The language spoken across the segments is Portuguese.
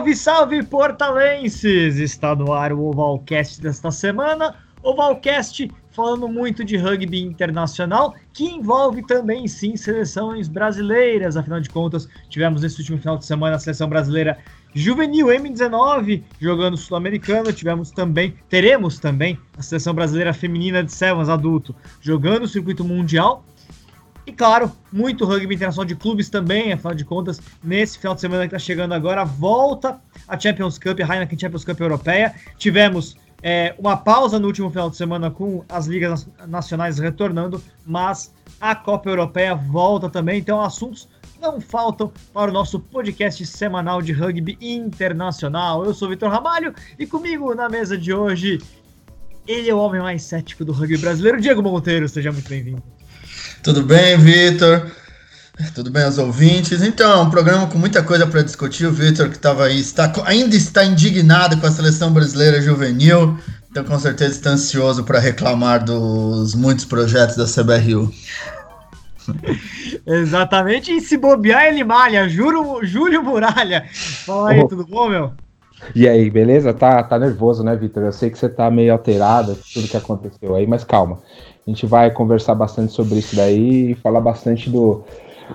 Salve, salve, portalenses! Está no ar o Ovalcast desta semana. Ovalcast falando muito de rugby internacional, que envolve também, sim, seleções brasileiras. Afinal de contas, tivemos nesse último final de semana a seleção brasileira juvenil M19 jogando sul-americano. Tivemos também, teremos também a seleção brasileira feminina de Sevens adulto jogando o circuito mundial. E claro, muito rugby internacional de clubes também, afinal de contas, nesse final de semana que está chegando agora, volta a Champions Cup, a Heineken Champions Cup Europeia. Tivemos é, uma pausa no último final de semana com as ligas nacionais retornando, mas a Copa Europeia volta também, então assuntos não faltam para o nosso podcast semanal de rugby internacional. Eu sou o Vitor Ramalho e comigo na mesa de hoje, ele é o homem mais cético do rugby brasileiro, Diego Monteiro. Seja muito bem-vindo. Tudo bem, Vitor? Tudo bem, os ouvintes? Então, um programa com muita coisa para discutir. O Vitor, que estava aí, está, ainda está indignado com a seleção brasileira juvenil. Então, com certeza, está ansioso para reclamar dos muitos projetos da CBRU. Exatamente, e se bobear, ele malha. Juro, Júlio Muralha. Fala aí, oh. tudo bom, meu? E aí, beleza? Tá, tá nervoso, né, Vitor? Eu sei que você tá meio alterado, tudo que aconteceu aí, mas calma. A gente vai conversar bastante sobre isso daí e falar bastante do,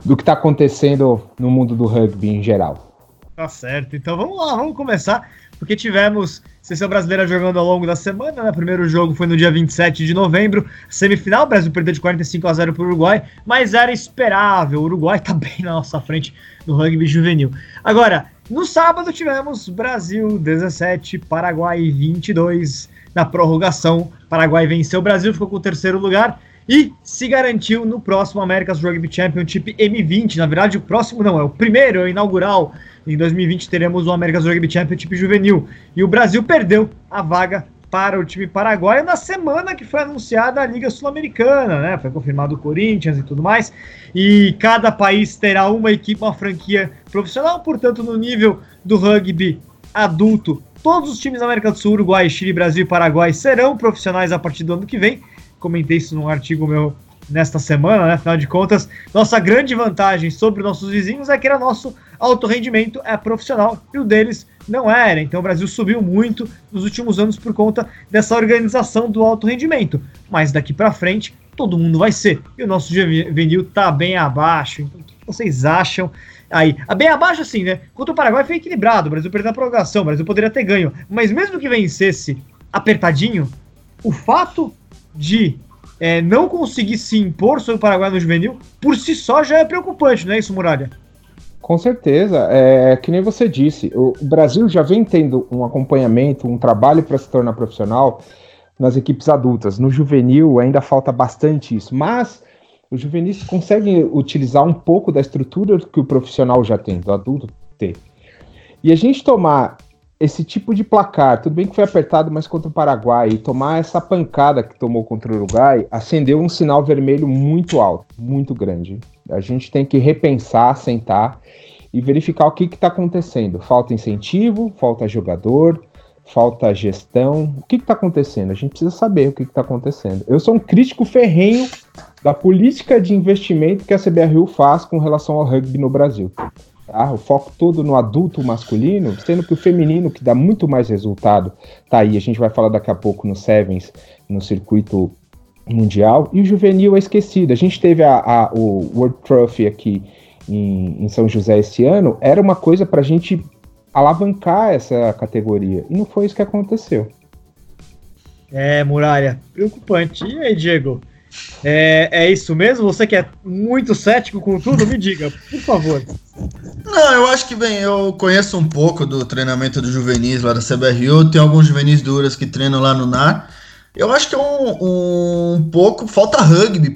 do que está acontecendo no mundo do rugby em geral. Tá certo, então vamos lá, vamos começar, porque tivemos seleção brasileira jogando ao longo da semana, né? Primeiro jogo foi no dia 27 de novembro, semifinal, o Brasil perdeu de 45 a 0 para o Uruguai, mas era esperável, o Uruguai tá bem na nossa frente no rugby juvenil. Agora, no sábado tivemos Brasil 17, Paraguai 22, na prorrogação. Paraguai venceu o Brasil, ficou com o terceiro lugar e se garantiu no próximo America's Rugby Championship M20. Na verdade, o próximo não, é o primeiro, é o inaugural. Em 2020 teremos o America's Rugby Championship Juvenil. E o Brasil perdeu a vaga para o time paraguaio na semana que foi anunciada a Liga Sul-Americana, né? Foi confirmado o Corinthians e tudo mais. E cada país terá uma equipe, uma franquia profissional, portanto, no nível do rugby adulto, Todos os times da América do Sul, Uruguai, Chile, Brasil e Paraguai serão profissionais a partir do ano que vem. Comentei isso num artigo meu nesta semana, né? Afinal de contas, nossa grande vantagem sobre nossos vizinhos é que era nosso alto rendimento é profissional e o deles não era. Então o Brasil subiu muito nos últimos anos por conta dessa organização do alto rendimento. Mas daqui para frente todo mundo vai ser. E o nosso juvenil tá bem abaixo. Então o que vocês acham Aí, bem abaixo assim, né? Contra o Paraguai foi equilibrado, o Brasil perdeu a prorrogação, o Brasil poderia ter ganho. Mas mesmo que vencesse apertadinho, o fato de é, não conseguir se impor sobre o Paraguai no juvenil, por si só já é preocupante, não é isso, Muralha? Com certeza, é que nem você disse, o Brasil já vem tendo um acompanhamento, um trabalho para se tornar profissional nas equipes adultas. No juvenil ainda falta bastante isso, mas os juvenis conseguem utilizar um pouco da estrutura que o profissional já tem, do adulto ter. E a gente tomar esse tipo de placar, tudo bem que foi apertado, mas contra o Paraguai, e tomar essa pancada que tomou contra o Uruguai, acendeu um sinal vermelho muito alto, muito grande. A gente tem que repensar, sentar e verificar o que está acontecendo. Falta incentivo, falta jogador, falta gestão. O que está acontecendo? A gente precisa saber o que está acontecendo. Eu sou um crítico ferrenho da política de investimento que a CBRU faz com relação ao rugby no Brasil. Tá? O foco todo no adulto masculino, sendo que o feminino, que dá muito mais resultado, tá aí. A gente vai falar daqui a pouco no Sevens, no circuito mundial, e o juvenil é esquecido. A gente teve a, a o World Trophy aqui em, em, São José esse ano, era uma coisa para a gente alavancar essa categoria, e não foi isso que aconteceu. É, Muralha, preocupante. E aí, Diego? É, é isso mesmo? Você que é muito cético com tudo, me diga, por favor. Não, eu acho que, bem, eu conheço um pouco do treinamento do juvenis lá da CBRU, tem alguns juvenis duras que treinam lá no NAR. Eu acho que é um, um pouco. Falta rugby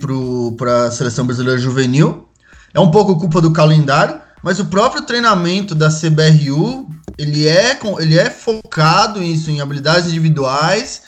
para a seleção brasileira juvenil. É um pouco culpa do calendário, mas o próprio treinamento da CBRU ele é, ele é focado isso, em habilidades individuais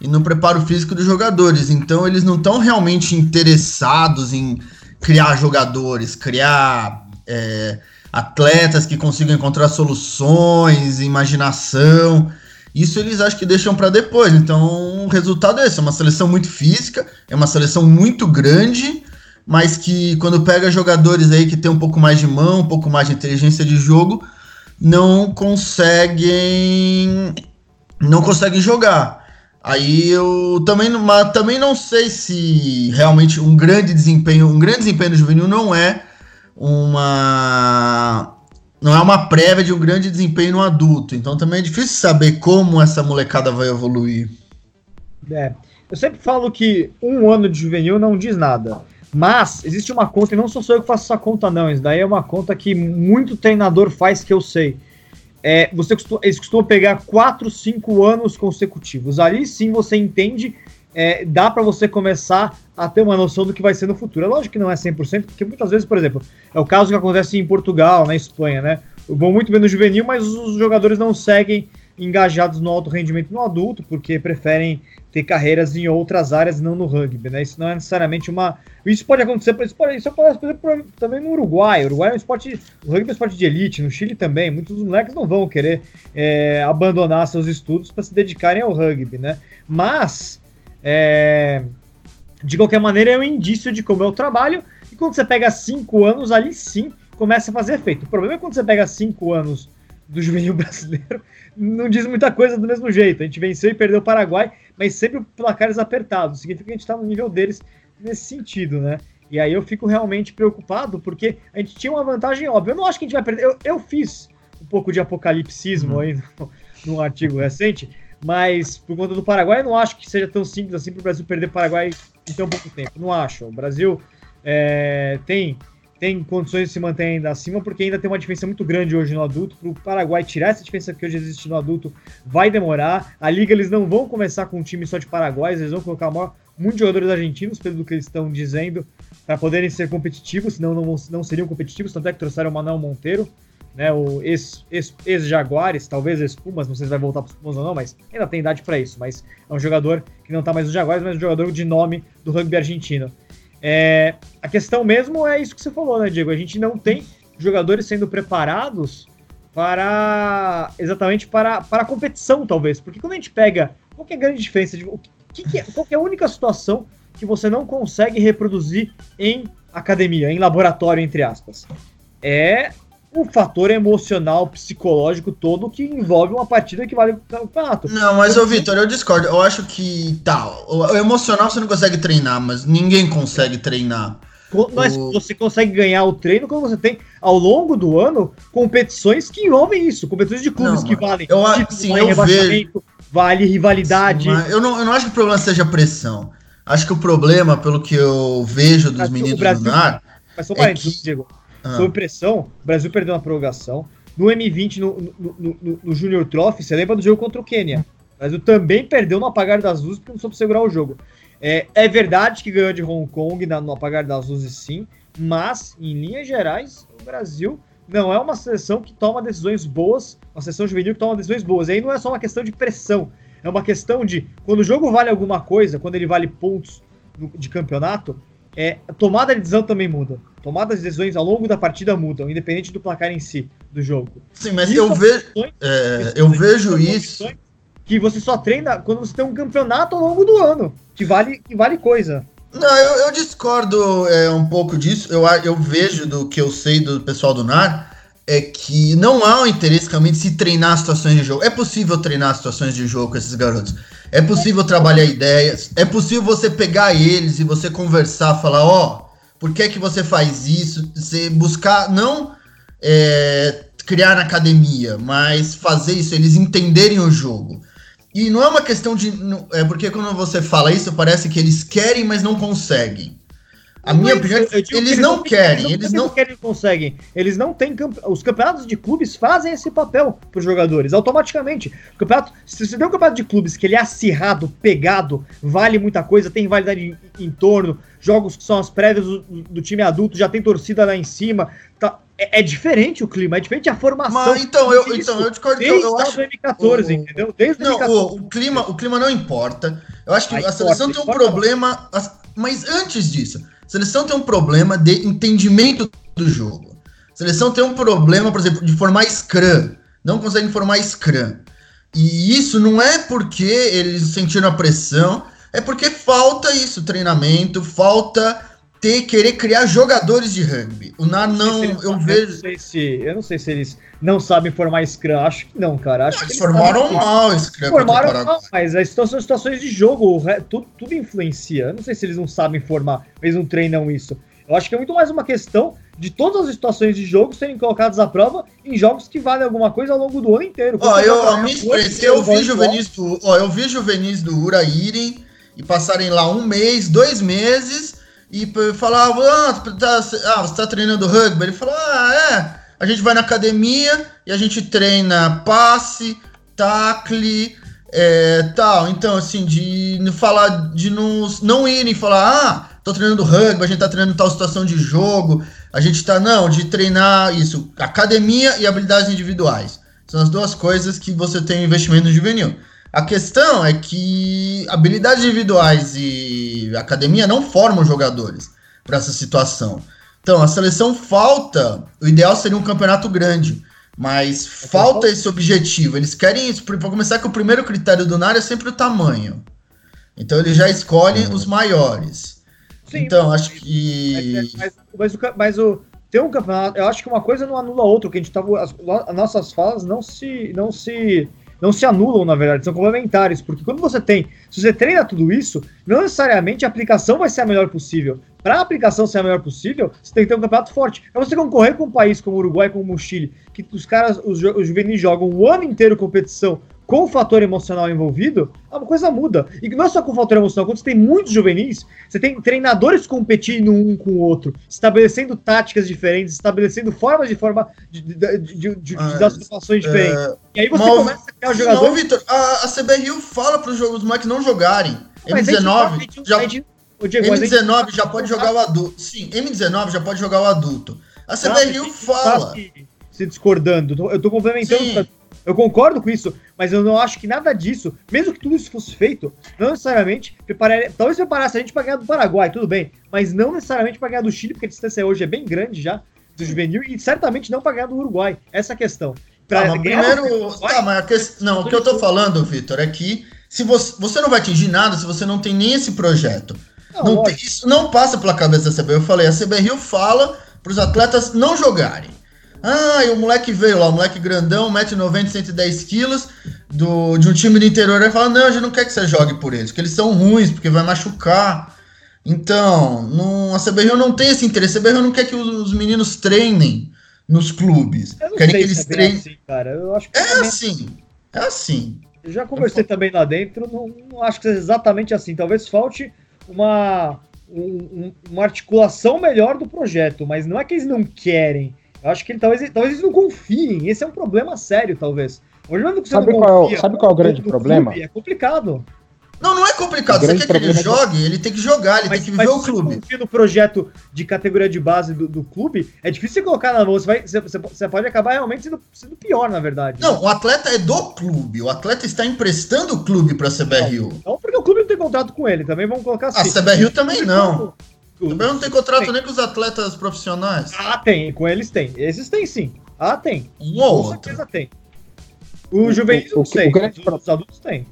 e no preparo físico dos jogadores. Então eles não estão realmente interessados em criar jogadores, criar é, atletas que consigam encontrar soluções, imaginação. Isso eles acham que deixam para depois. Então o resultado é esse: é uma seleção muito física, é uma seleção muito grande, mas que quando pega jogadores aí que tem um pouco mais de mão, um pouco mais de inteligência de jogo, não conseguem não conseguem jogar. Aí eu também, mas também não sei se realmente um grande desempenho, um grande desempenho do juvenil não é uma não é uma prévia de um grande desempenho no adulto. Então também é difícil saber como essa molecada vai evoluir. É. Eu sempre falo que um ano de juvenil não diz nada. Mas existe uma conta, e não sou só eu que faço essa conta, não. Isso daí é uma conta que muito treinador faz que eu sei é, você costuma, eles costumam pegar 4, 5 anos consecutivos. Ali sim você entende, é, dá para você começar a ter uma noção do que vai ser no futuro. É lógico que não é 100%, porque muitas vezes, por exemplo, é o caso que acontece em Portugal, na Espanha, né? Vão muito bem no juvenil, mas os jogadores não seguem engajados no alto rendimento no adulto, porque preferem ter carreiras em outras áreas e não no rugby, né? Isso não é necessariamente uma. Isso pode acontecer, isso pode, isso pode acontecer também no Uruguai. O Uruguai é um esporte. O rugby é um esporte de elite, no Chile também. Muitos moleques não vão querer é, abandonar seus estudos para se dedicarem ao rugby, né? Mas, é, de qualquer maneira, é um indício de como é o trabalho. E quando você pega cinco anos, ali sim começa a fazer efeito. O problema é quando você pega cinco anos do juvenil brasileiro, não diz muita coisa do mesmo jeito. A gente venceu e perdeu o Paraguai, mas sempre placares apertados. Significa que a gente está no nível deles nesse sentido, né? E aí eu fico realmente preocupado, porque a gente tinha uma vantagem óbvia. Eu não acho que a gente vai perder. Eu, eu fiz um pouco de apocalipsismo uhum. aí no, num artigo recente, mas por conta do Paraguai, eu não acho que seja tão simples assim para o Brasil perder o Paraguai em tão pouco tempo. Não acho. O Brasil é, tem tem condições de se manter ainda acima, porque ainda tem uma diferença muito grande hoje no adulto. Para o Paraguai tirar essa diferença que hoje existe no adulto vai demorar. A liga eles não vão começar com um time só de paraguaios, eles vão colocar maior, muitos jogadores argentinos, pelo que eles estão dizendo, para poderem ser competitivos, senão não, não seriam competitivos. Tanto é que trouxeram o Manuel Monteiro, né, o ex-Jaguares, ex, ex talvez ex-Pumas, não sei se vai voltar para os Pumas ou não, mas ainda tem idade para isso. Mas é um jogador que não está mais no Jaguares, mas um jogador de nome do rugby argentino. É, a questão mesmo é isso que você falou, né, Diego? A gente não tem jogadores sendo preparados para exatamente para, para a competição, talvez. Porque quando a gente pega. Qual é a grande diferença? De, o que, que é, qual é a única situação que você não consegue reproduzir em academia, em laboratório, entre aspas? É o fator emocional, psicológico todo que envolve uma partida que vale o campeonato. Não, mas, ô Vitor, eu discordo. Eu acho que, tá, o emocional você não consegue treinar, mas ninguém consegue treinar. Mas o... você consegue ganhar o treino quando você tem, ao longo do ano, competições que envolvem isso. Competições de clubes não, que valem. Eu, tipo, sim, eu vejo. Vale rivalidade. Sim, eu, não, eu não acho que o problema seja pressão. Acho que o problema, pelo que eu vejo dos meninos do NAR. Mas só é que... Diego ah. sob pressão, o Brasil perdeu na prorrogação. No M20, no, no, no, no Junior Trophy, você lembra do jogo contra o Quênia? O Brasil também perdeu no apagar das luzes porque não soube segurar o jogo. É, é verdade que ganhou de Hong Kong na, no apagar das luzes, sim, mas, em linhas gerais, o Brasil não é uma seleção que toma decisões boas, uma seleção juvenil que toma decisões boas. E aí não é só uma questão de pressão, é uma questão de quando o jogo vale alguma coisa, quando ele vale pontos de campeonato, é, a tomada de decisão também muda. Tomadas de decisões ao longo da partida mudam, independente do placar em si do jogo. Sim, mas eu, ve é, eu vejo isso. Que você só treina quando você tem um campeonato ao longo do ano, que vale, que vale coisa. Não, eu, eu discordo é, um pouco disso. Eu, eu vejo do que eu sei do pessoal do NAR é que não há um interesse realmente se treinar situações de jogo. É possível treinar situações de jogo com esses garotos. É possível trabalhar ideias, é possível você pegar eles e você conversar, falar, ó, oh, por que que você faz isso? Você buscar, não é, criar na academia, mas fazer isso, eles entenderem o jogo. E não é uma questão de. É porque quando você fala isso, parece que eles querem, mas não conseguem. A minha opinião é que eles não querem, eles não querem, conseguem. Eles não têm os campeonatos de clubes fazem esse papel para os jogadores automaticamente. O campeonato, se você tem um campeonato de clubes que ele é acirrado, pegado, vale muita coisa, tem rivalidade em, em torno, jogos que são as prévias do, do, time adulto, já tem torcida lá em cima, tá, é, é, diferente o clima, é diferente a formação. Mas, então, eu, então, eu discordo. Desde eu acho, 2014, o, entendeu? Desde não, 2014. O, o, clima, o clima não importa. Eu acho que a, a seleção importa, tem um problema, mas antes disso, a seleção tem um problema de entendimento do jogo. A seleção tem um problema, por exemplo, de formar Scrum. Não consegue formar Scrum. E isso não é porque eles sentiram a pressão, é porque falta isso, treinamento, falta ter, querer criar jogadores de rugby. O NAR não, eu eu vejo. Não sei se, eu não sei se eles não sabem formar Scrum. Acho que não, cara. Acho que Eles eles formaram sabem- mal Scrum Formaram não, mas as situações, situações de jogo, tudo, tudo influencia. Eu não sei se eles não sabem formar, eles não treinam isso. Eu acho que é muito mais uma questão de todas as situações de jogo serem colocadas à prova em jogos que valem alguma coisa ao longo do ano inteiro. Ó, eu, a minha experiência, eu vi juvenis do, ó, eu vi juvenis do Ura irem e passarem lá um mês, dois meses e falavam, ah, tá, ah, você tá treinando rugby? Ele falou, ah, é, a gente vai na academia e a gente treina passe, tacle, é, tal. Então, assim, de falar, de não, não irem falar, ah, tô treinando rugby, a gente tá treinando tal situação de jogo, a gente tá, não, de treinar isso, academia e habilidades individuais. São as duas coisas que você tem investimento no juvenil. A questão é que habilidades individuais e academia não formam jogadores para essa situação. Então, a seleção falta. O ideal seria um campeonato grande, mas falta esse objetivo. Eles querem isso. Para começar, que o primeiro critério do NAR é sempre o tamanho. Então, eles já escolhem os maiores. Sim, então, acho Mas, que. mas, mas o, ca- mas o ter um campeonato, eu acho que uma coisa não anula a outra, que a gente tava as, as nossas falas não se não se não se anulam, na verdade, são complementares, porque quando você tem, se você treina tudo isso, não necessariamente a aplicação vai ser a melhor possível. Para a aplicação ser a melhor possível, você tem que ter um campeonato forte. Para você concorrer com um país como o Uruguai, como o Chile, que os caras, os, os juvenis jogam o ano inteiro competição com o fator emocional envolvido, uma coisa muda. E não é só com o fator emocional, quando você tem muitos juvenis, você tem treinadores competindo um com o outro, estabelecendo táticas diferentes, estabelecendo formas de forma de, de, de, de, de Ah, situações diferentes. É, E aí você começa a criar não, jogadores. Vitor, a, a CBRU fala para os jogos dos moleques não jogarem. Mas a gente- a M19 gente- já a Diego, mas a gente- M19 já pode jogar o adulto. Sim, M19 já pode jogar o adulto. A CBRU fala. se, se discordando. Eu tô complementando. Sim. Eu concordo com isso, mas eu não acho que nada disso, mesmo que tudo isso fosse feito, não necessariamente prepararia. Talvez preparasse a gente para ganhar do Paraguai, tudo bem, mas não necessariamente para ganhar do Chile, porque a distância hoje é bem grande já do juvenil, e certamente não para ganhar do Uruguai. Essa é a questão. Pra Tá, primeiro. Uruguai, Tá, mas a quest... Não, o que eu tô falando, Vitor, é que se você, você não vai atingir nada se você não tem nem esse projeto. não, Não tem- isso não passa pela cabeça da CBRU. Eu falei, a CBRU fala para os atletas não jogarem. Ah, e o moleque veio lá, o moleque grandão, 1,90m, 110 quilos, do, de um time do interior, ele fala, não, a gente não quer que você jogue por eles, porque eles são ruins, porque vai machucar. Então, não, a CBRU não tem esse interesse, a CBRU não quer que os, os meninos treinem nos clubes. Eu não Querem sei que eles é treinem. assim, cara. Eu acho que É assim, é assim. Eu já conversei também lá dentro, não, não acho que seja exatamente assim. Talvez falte uma, um- um- uma articulação melhor do projeto, mas não é que eles não querem. Eu acho que ele- talvez, talvez eles não confiem. Esse é um problema sério, talvez. Hoje é que você Sabe não qual é confia sabe qual é o grande problema? clube, É complicado. Não, não é complicado. O Você quer que ele é que- jogue, ele tem que jogar, ele Mas, tem que mas ver se o você clube. confia no projeto de categoria de base do, do clube, é difícil você colocar na mão. Você, vai, você, você- pode acabar realmente sendo, sendo pior, na verdade. Não, o atleta é do clube. O atleta está emprestando o clube para a CBRU. Não porque o clube não tem contrato com ele, também vamos colocar A assim. CBRU também não. O- CBRU não tem contrato Tem. nem com os atletas profissionais. Ah, tem, com eles tem. Esses tem sim. Ah, tem. Um ou Com outro. certeza tem. O juvenil o- não o- sei, o grande os adultos tem.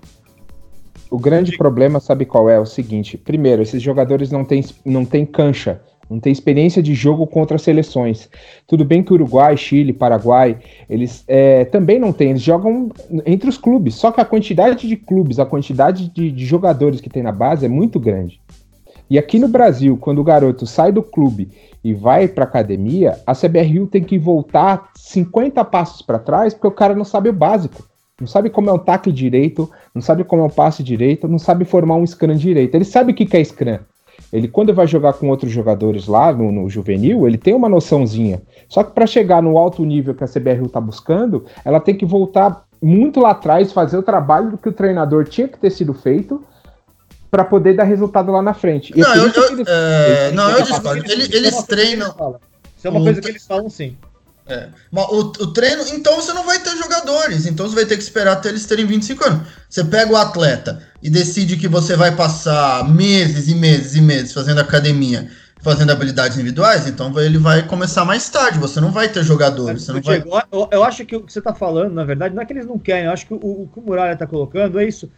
O grande problema, sabe qual é? É o seguinte: primeiro, esses jogadores não têm, não têm cancha, não têm experiência de jogo contra seleções. Tudo bem que Uruguai, Chile, Paraguai, eles é, também não têm, eles jogam entre os clubes. Só que a quantidade de clubes, a quantidade de, de jogadores que tem na base é muito grande. E aqui no Brasil, quando o garoto sai do clube e vai para academia, a CBRU tem que voltar 50 passos para trás porque o cara não sabe o básico. Não sabe como é um tackle direito, não sabe como é um passe direito, não sabe formar um scrum direito. Ele sabe o que é scrum. Ele, quando vai jogar com outros jogadores lá no, no juvenil, ele tem uma noçãozinha. Só que para chegar no alto nível que a CBRU está buscando, ela tem que voltar muito lá atrás, fazer o trabalho que o treinador tinha que ter sido feito para poder dar resultado lá na frente. E é Não, por eu, eles- é, eles- não, eu eles- discordo. É eles que treinam. Isso é uma coisa tre- que eles falam sim. É. Mas o, o treino, então você não vai ter jogadores, então você vai ter que esperar até eles terem 25 anos. Você pega o atleta e decide que você vai passar meses e meses e meses fazendo academia, fazendo habilidades individuais, então ele vai começar mais tarde, você não vai ter jogadores, Mas, você não vai... Diego, eu, eu acho que o que você está falando, na verdade, não é que eles não querem, eu acho que o, o que o Muralha está colocando é isso.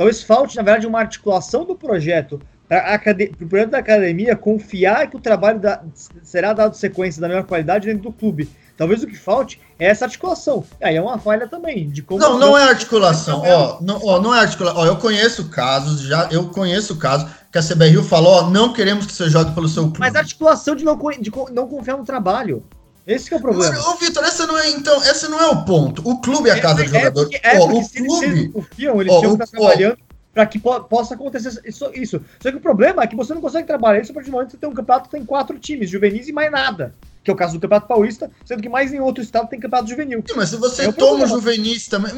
Talvez falte, na verdade, uma articulação do projeto para o projeto da academia confiar que o trabalho da, será dado sequência da melhor qualidade dentro do clube. Talvez o que falte é essa articulação. Aí é uma falha também de como. Não, não é articulação. Ó, não, ó, não é articulação. Ó, eu conheço casos, já eu conheço casos que a CBRU falou, ó, não queremos que você jogue pelo seu clube. Mas articulação de não, de não confiar no trabalho. Esse é o problema. Mas, ô, Vitor, essa não é, então, esse não é o ponto. O clube é a casa é, do jogador. É porque, é ó, o clube. Eles confiam, eles ó, tinham que estar trabalhando para que po possa acontecer isso, isso. Só que o problema é que você não consegue trabalhar isso a partir do momento que você tem um campeonato que tem quatro times, juvenis e mais nada. Que é o caso do Campeonato Paulista, sendo que mais em outro estado tem campeonato juvenil. Sim, mas se você é toma o juvenis também.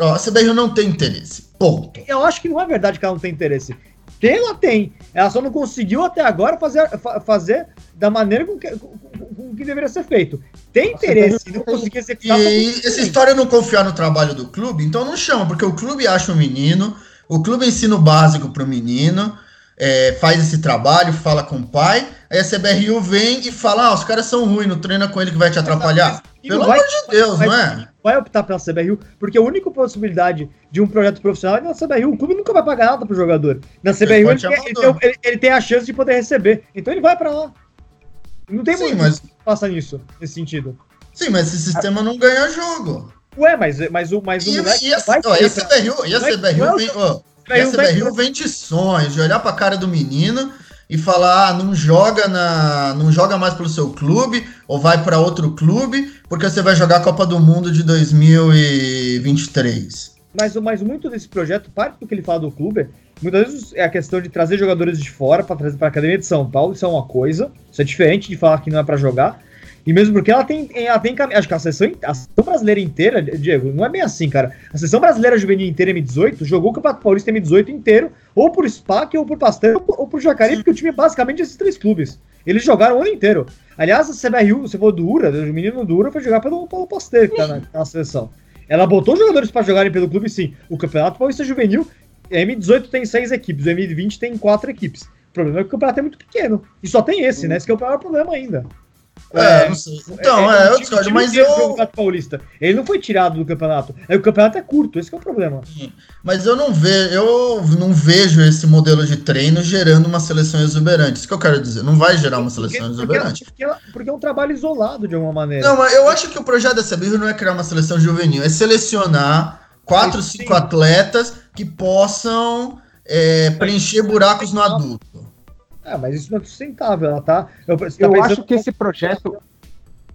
Ó, a CBR não tem interesse. Ponto. Eu acho que não é verdade que ela não tem interesse. Tem, ela tem. Ela só não conseguiu até agora fazer, fazer da maneira com que, com, com que deveria ser feito. Tem interesse e não conseguir executar. E essa história não confiar no trabalho do clube, então não chama, porque o clube acha o menino, o clube ensina o básico para o menino, é, faz esse trabalho, fala com o pai, aí a CBRU vem e fala: ah, os caras são ruins, não treina com ele que vai te atrapalhar. Pelo vai, amor de Deus, vai, não é? Vai optar pela CBRU, porque a única possibilidade de um projeto profissional é na CBRU. O clube nunca vai pagar nada pro jogador. Na CBRU ele, ele, tem, ele, ele, tem, a chance de poder receber. Então ele vai para lá. Não tem Sim, muito mas... que passa nisso, nesse sentido. Sim, mas esse sistema não ganha jogo. Ué, mas, mas o, mas o e, moleque. E a, vai ó, e a CBRU, e a CBRU vem, ó, e a CBRU vem de sonhos, de olhar pra cara do menino e falar, ah, não joga na, não joga mais pelo seu clube ou vai para outro clube porque você vai jogar a Copa do Mundo de 2023. Mas, mas muito desse projeto, parte do que ele fala do clube, muitas vezes é a questão de trazer jogadores de fora para trazer para a Academia de São Paulo, isso é uma coisa, isso é diferente de falar que não é para jogar. E mesmo porque ela tem, ela tem acho que a seleção, a seleção brasileira inteira, Diego, não é bem assim, cara. A seleção brasileira juvenil inteira M18 jogou o Campeonato Paulista M18 inteiro, ou por SPAC, ou por Pastel, ou por Jacareí, porque o time é basicamente esses três clubes. Eles jogaram o ano inteiro. Aliás, a CBRU, você falou do Ura, o menino do Ura foi jogar pelo, pelo Pastel, que tá na, na seleção. Ela botou jogadores para jogarem pelo clube, sim. O Campeonato Paulista Juvenil, M18 tem seis equipes, o M20 tem quatro equipes. O problema é que o campeonato é muito pequeno. E só tem esse, né? Esse é o maior problema ainda. É, não sei. Então, é, é eu discordo, mas eu. Campeonato Paulista. Ele não foi tirado do campeonato. É, o campeonato é curto, esse é o problema. Mas eu não vejo, eu não vejo esse modelo de treino gerando uma seleção exuberante. Isso que eu quero dizer. Não vai gerar uma seleção porque, exuberante. Porque, porque, porque, é um trabalho isolado de alguma maneira. Não, mas eu acho que o projeto da Sabir não é criar uma seleção juvenil, é selecionar quatro, cinco atletas que possam é, preencher buracos no adulto. É, mas isso não é sustentável, ela tá. Eu, tá eu acho que esse projeto,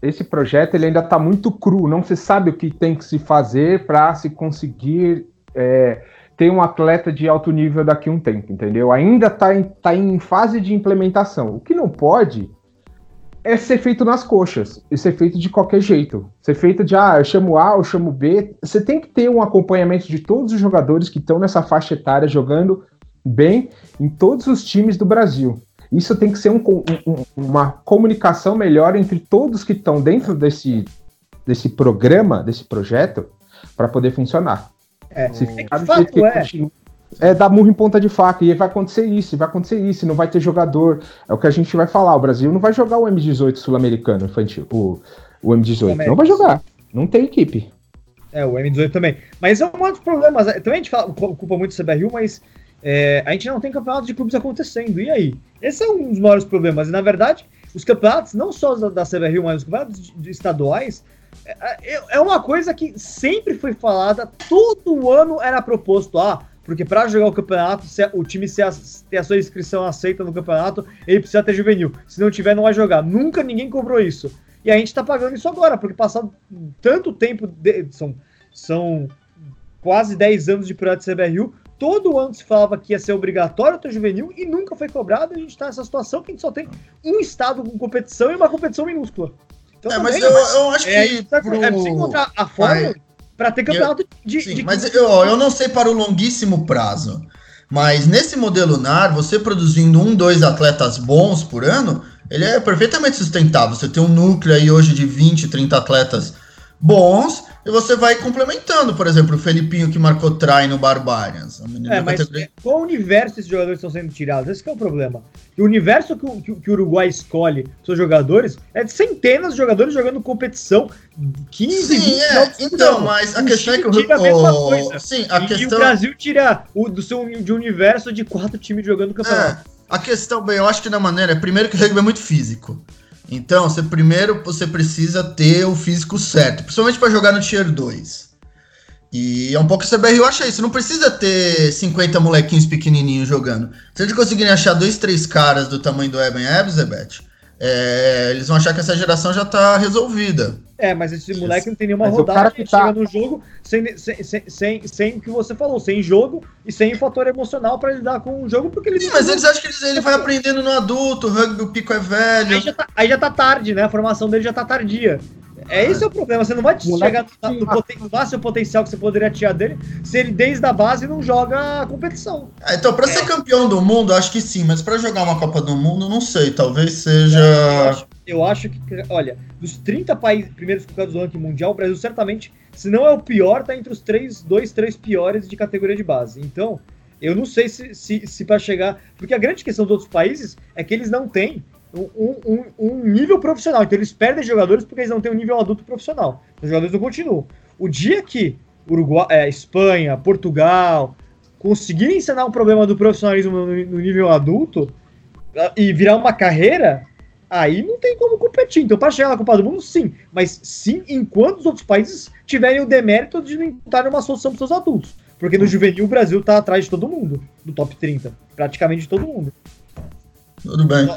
esse projeto ele ainda está muito cru, não se sabe o que tem que se fazer para se conseguir é, ter um atleta de alto nível daqui a um tempo, entendeu? Ainda está em, tá em fase de implementação. O que não pode é ser feito nas coxas, e ser feito de qualquer jeito. Ser feito de, ah, eu chamo A, eu chamo B. Você tem que ter um acompanhamento de todos os jogadores que estão nessa faixa etária jogando bem em todos os times do Brasil. Isso tem que ser um, um, uma comunicação melhor entre todos que estão dentro desse, desse programa, desse projeto, para poder funcionar. É, Se ficar do jeito que é. continua, é dar murro em ponta de faca, e vai acontecer isso, vai acontecer isso, não vai ter jogador. É o que a gente vai falar, o Brasil não vai jogar o M18 sul-americano infantil, o, o M18, não vai jogar, não tem equipe. É, o M18 também. Mas é um dos problemas, também a gente fala, culpa muito do CBRU, mas é, a gente não tem campeonato de clubes acontecendo. E aí? Esse é um dos maiores problemas. E na verdade, os campeonatos, não só da, da CBRU, mas os campeonatos de, de estaduais, é, é, é, uma coisa que sempre foi falada, todo ano era proposto, ah, porque para jogar o campeonato, o time se a, ter a sua inscrição aceita no campeonato, ele precisa ter juvenil. Se não tiver, não vai jogar. Nunca ninguém cobrou isso. E a gente tá pagando isso agora, porque passado tanto tempo, de, são, são quase 10 anos de projeto CBRU, Todo ano se falava que ia ser obrigatório ter juvenil e nunca foi cobrado. A gente está nessa situação que a gente só tem um estado com competição e uma competição minúscula. Então, é, mas eu, eu acho é, que. Tá, pro... É preciso encontrar a forma para ter campeonato eu, de. Sim, de... mas eu, eu não sei para o longuíssimo prazo. Mas nesse modelo NAR, você produzindo um, dois atletas bons por ano, ele é perfeitamente sustentável. Você tem um núcleo aí hoje de 20, 30 atletas bons e você vai complementando. Por exemplo, o Felipinho que marcou try no Barbarians. É, mas categoria... qual universo esses jogadores estão sendo tirados? Esse é o problema. o universo que o, que, que o Uruguai escolhe seus jogadores é de centenas de jogadores jogando competição 15, Sim, 20 é. Então, mas a o questão é que o tira a mesma coisa. Sim, a e, questão... e o Brasil tira o, do seu de universo de quatro times jogando campeonato. É. A questão, bem, eu acho que da maneira, é primeiro que o rugby é muito físico. Então, você primeiro você precisa ter o físico certo, principalmente para jogar no Tier 2. E é um pouco o CBR eu achei. Você não precisa ter 50 molequinhos pequenininhos jogando. Se eles conseguirem achar dois, três caras do tamanho do Eben Ebzebet, é, eles vão achar que essa geração já tá resolvida. É, mas esse moleque não tem nenhuma mas rodada que tá... chega no jogo sem, sem, sem, sem, sem o que você falou, sem jogo e sem fator emocional para lidar com o jogo, porque ele. Sim, mas eles acham que ele, ele vai aprendendo no adulto, o rugby, o pico é velho. Aí já, tá, aí já tá tarde, né? A formação dele já tá tardia. É esse é o problema, você não vai chegar no, no, no máximo potencial que você poderia tirar dele se ele desde a base não joga a competição. É, então, para é. ser campeão do mundo, acho que sim, mas para jogar uma Copa do Mundo, não sei, talvez seja. Eu acho, eu acho que, olha, dos 30 países primeiros colocados do ranking mundial, o Brasil certamente, se não é o pior, tá entre os três, dois, três piores de categoria de base. Então, eu não sei se, se, se para chegar. Porque a grande questão dos outros países é que eles não têm um, um, um, nível profissional. Então eles perdem jogadores porque eles não têm um nível adulto profissional. Os jogadores não continuam. O dia que Uruguai, é, Espanha, Portugal conseguirem ensinar um problema do profissionalismo no, no nível adulto e virar uma carreira, aí não tem como competir. Então, para chegar na Copa do Mundo, sim. Mas sim, enquanto os outros países tiverem o demérito de não estar uma solução para seus adultos. Porque no juvenil o Brasil está atrás de todo mundo, do top 30. Praticamente de todo mundo. Tudo bem.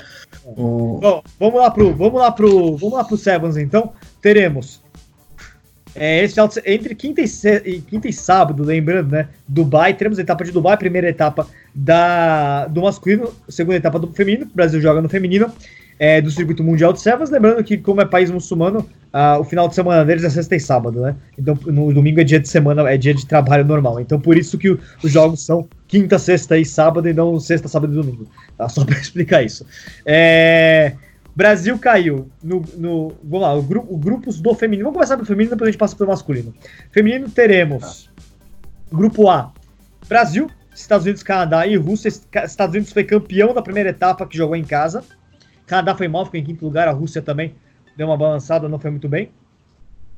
Bom, vamos lá pro, vamos lá pro, vamos lá pro Sevens então. Teremos é, esse entre quinta e, quinta e sábado, lembrando, né? Dubai, teremos a etapa de Dubai, primeira etapa da, do masculino, segunda etapa do feminino, o Brasil joga no feminino, é, do circuito mundial de Sevens, lembrando que como é país muçulmano, ah, o final de semana deles é sexta e sábado, né? Então no domingo é dia de semana, é dia de trabalho normal. Então por isso que o, os jogos são quinta, sexta e sábado e não sexta, sábado e domingo. Tá? Só para explicar isso. É... Brasil caiu no, no. Vamos lá, o grupo, grupos do feminino. Vamos começar pelo feminino, depois a gente passa pelo masculino. Feminino teremos Grupo A: Brasil, Estados Unidos, Canadá e Rússia. Estados Unidos foi campeão da primeira etapa que jogou em casa. Canadá foi mal, ficou em quinto lugar. A Rússia também deu uma balançada, não foi muito bem.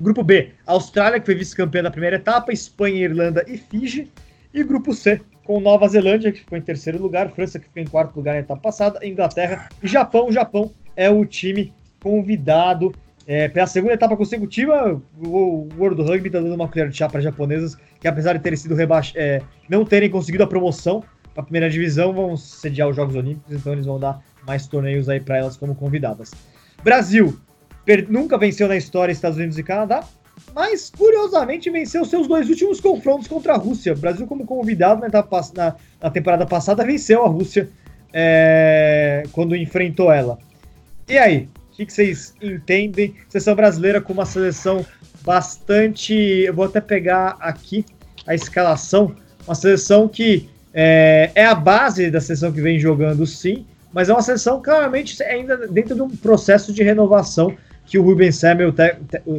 Grupo B: Austrália, que foi vice-campeã da primeira etapa. Espanha, Irlanda e Fiji. E grupo C: com Nova Zelândia, que ficou em terceiro lugar, França, que ficou em quarto lugar na etapa passada, Inglaterra e Japão. O Japão é o time convidado é, pela segunda etapa consecutiva. O World Rugby está dando uma colher de chá para japonesas, que apesar de terem sido rebaix... É, não terem conseguido a promoção para a primeira divisão, vão sediar os Jogos Olímpicos, então eles vão dar mais torneios aí para elas como convidadas. Brasil nunca venceu na história Estados Unidos e Canadá, mas curiosamente venceu seus dois últimos confrontos contra a Rússia. O Brasil, como convidado na, na, na temporada passada, venceu a Rússia é, quando enfrentou ela. E aí, o que, que, vocês entendem? Seleção brasileira com uma seleção bastante. Eu vou até pegar aqui a escalação. Uma seleção que é, é a base da seleção que vem jogando, sim, mas é uma seleção claramente ainda dentro de um processo de renovação que o Ruben Samuel, te, te, o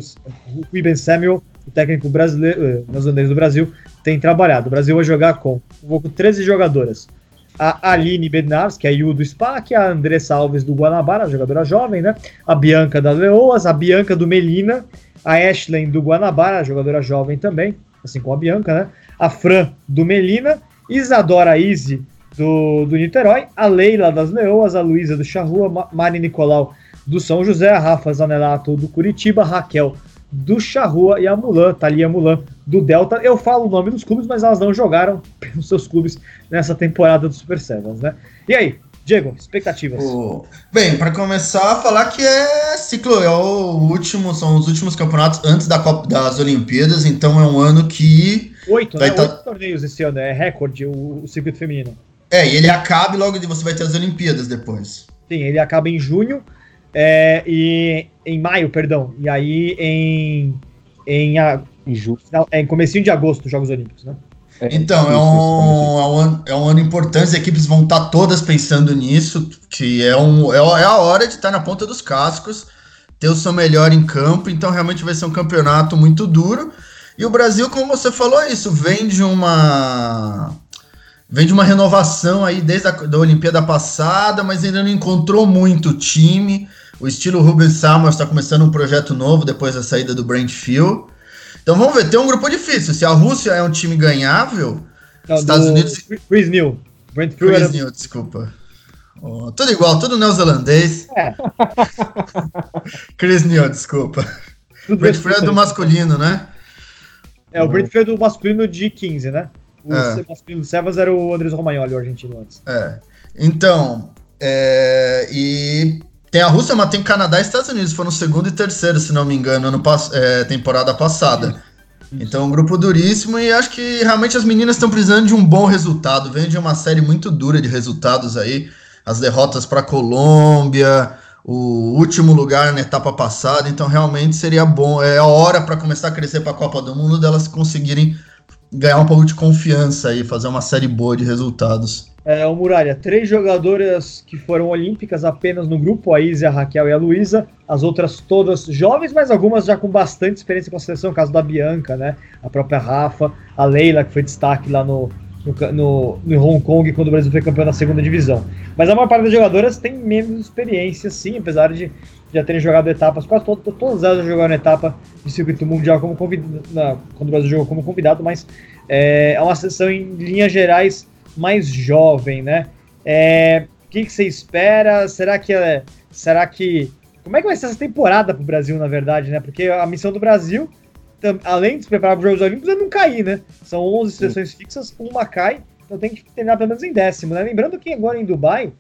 Ruben Samuel, o técnico brasileiro, uh, do Brasil, tem trabalhado. O Brasil vai jogar com, com 13 jogadoras. A Aline Bednars, que é a Yu do SPAC, a Andressa Alves do Guanabara, jogadora jovem, né? A Bianca da Leoas, a Bianca do Melina, a Ashley do Guanabara, jogadora jovem também, assim como a Bianca, né? A Fran do Melina, Isadora Izzy do, do Niterói, a Leila das Leoas, a Luísa do Charrua, Mari Nicolau do São José, a Rafa Zanelato do Curitiba, a Raquel do Charrua e a Mulan, Thalia Mulan do Delta. Eu falo o nome dos clubes, mas elas não jogaram pelos seus clubes nessa temporada do Super Sevens, né? E aí, Diego, expectativas? Oh. Bem, para começar, falar que é ciclo, é o último, são os últimos campeonatos antes da Copa das Olimpíadas, então é um ano que. Oito, né? Tá... Oito torneios esse ano, é recorde o, o circuito feminino. É, e ele acaba e logo você vai ter as Olimpíadas depois. Sim, ele acaba em junho. É, e em maio, perdão. E aí em em, a, em, ju... é, em comecinho de agosto, os Jogos Olímpicos, né? É, então, é um, é, um ano, é um ano importante, as equipes vão estar tá todas pensando nisso, que é, um, é, é a hora de estar tá na ponta dos cascos ter o seu melhor em campo, então realmente vai ser um campeonato muito duro. E o Brasil, como você falou, é isso vem de uma vem de uma renovação aí desde a da Olimpíada passada, mas ainda não encontrou muito time. O estilo Ruben Samuels está começando um projeto novo depois da saída do Brentfield. Então vamos ver, tem um grupo difícil. Se a Rússia é um time ganhável, não, Estados Unidos. Chris New. Brentfield Chris era... New, desculpa. Oh, tudo igual, tudo neozelandês. É. Chris New, desculpa. Tudo Brentford é do masculino, né? É, o Brentford é do masculino de 15, né? O é. do Sevas era o Andrés Romagnoli, o argentino antes. É. Então, é, e tem a Rússia, mas tem Canadá e Estados Unidos. Foram segundo e terceiro, se não me engano, ano é, temporada passada. Então, um grupo duríssimo e acho que realmente as meninas estão precisando de um bom resultado. Vem de uma série muito dura de resultados aí. As derrotas para Colômbia, o último lugar na etapa passada. Então, realmente seria bom. É a hora para começar a crescer para a Copa do Mundo delas conseguirem ganhar um pouco de confiança e fazer uma série boa de resultados. É, o Muralha, três jogadoras que foram olímpicas apenas no grupo, a Isa, a Raquel e a Luísa, as outras todas jovens, mas algumas já com bastante experiência com a seleção, caso da Bianca, né? A própria Rafa, a Leila, que foi destaque lá no, no, no, no Hong Kong quando o Brasil foi campeão da segunda divisão. Mas a maior parte das jogadoras tem menos experiência, sim, apesar de já terem jogado etapas, quase todas, todas elas jogaram etapa de circuito mundial como convidado, quando o Brasil jogou como convidado, mas é, é uma seleção em linhas gerais mais jovem, né? É, o que, que, você espera? Será que é, será que como é que vai ser essa temporada para o Brasil, na verdade, né? Porque a missão do Brasil, além de se preparar para os Jogos Olímpicos, é não cair, né? São 11 seleções fixas, uma cai, então tem que terminar pelo menos em décimo, né? Lembrando que agora em Dubai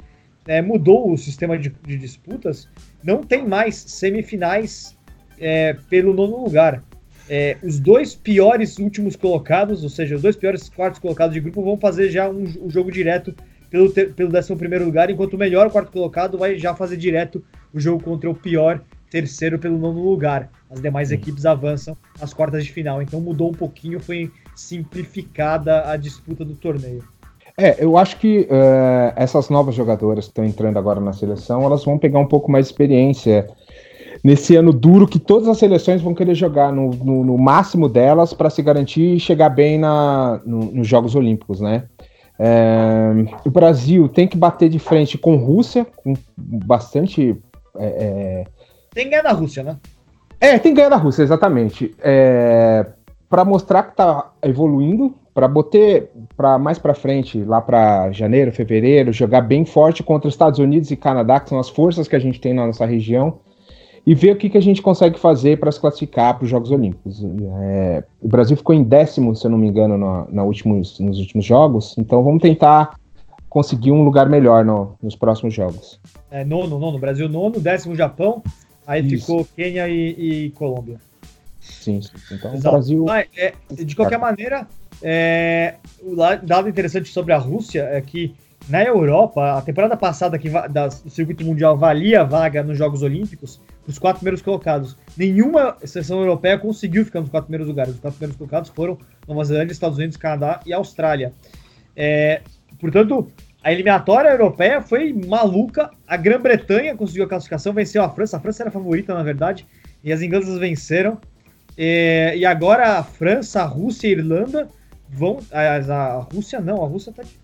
é, mudou o sistema de, de, disputas, não tem mais semifinais é, pelo nono lugar. É, os dois piores últimos colocados, ou seja, os dois piores quartos colocados de grupo, vão fazer já um, um jogo direto pelo, ter, pelo 11 lugar, enquanto o melhor quarto colocado vai já fazer direto o jogo contra o pior terceiro pelo nono lugar. As demais equipes avançam às quartas de final. Então mudou um pouquinho, foi simplificada a disputa do torneio. É, eu acho que uh, essas novas jogadoras que estão entrando agora na seleção, elas vão pegar um pouco mais de experiência nesse ano duro que todas as seleções vão querer jogar no, no, no máximo delas para se garantir e chegar bem na, no, nos Jogos Olímpicos, né? É, o Brasil tem que bater de frente com Rússia, com bastante. É, é... Tem que ganhar da Rússia, né? É, tem que ganhar da Rússia, exatamente. É, para mostrar que tá evoluindo, para botar para mais para frente, lá para janeiro, fevereiro, jogar bem forte contra os Estados Unidos e Canadá, que são as forças que a gente tem na nossa região e ver o que, que a gente consegue fazer para se classificar para os Jogos Olímpicos. É, o Brasil ficou em décimo, se eu não me engano, na, na últimos, nos últimos Jogos, então vamos tentar conseguir um lugar melhor no, nos próximos Jogos. É, nono, nono, Brasil nono, décimo Japão, aí Isso. ficou Quênia e, e, Colômbia. Sim, sim. então Exato. o Brasil... Mas, é, de qualquer maneira, é, o dado interessante sobre a Rússia é que na Europa, a temporada passada que da, do circuito mundial valia vaga nos Jogos Olímpicos, os quatro primeiros colocados. Nenhuma seleção europeia conseguiu ficar nos quatro primeiros lugares. Os quatro primeiros colocados foram Nova Zelândia, Estados Unidos, Canadá e Austrália. É, portanto, a eliminatória europeia foi maluca. A Grã-Bretanha conseguiu a classificação, venceu a França. A França era a favorita, na verdade, e as inglesas venceram. É, e agora a França, a Rússia e a Irlanda vão. A, Rússia não, a Rússia tá de,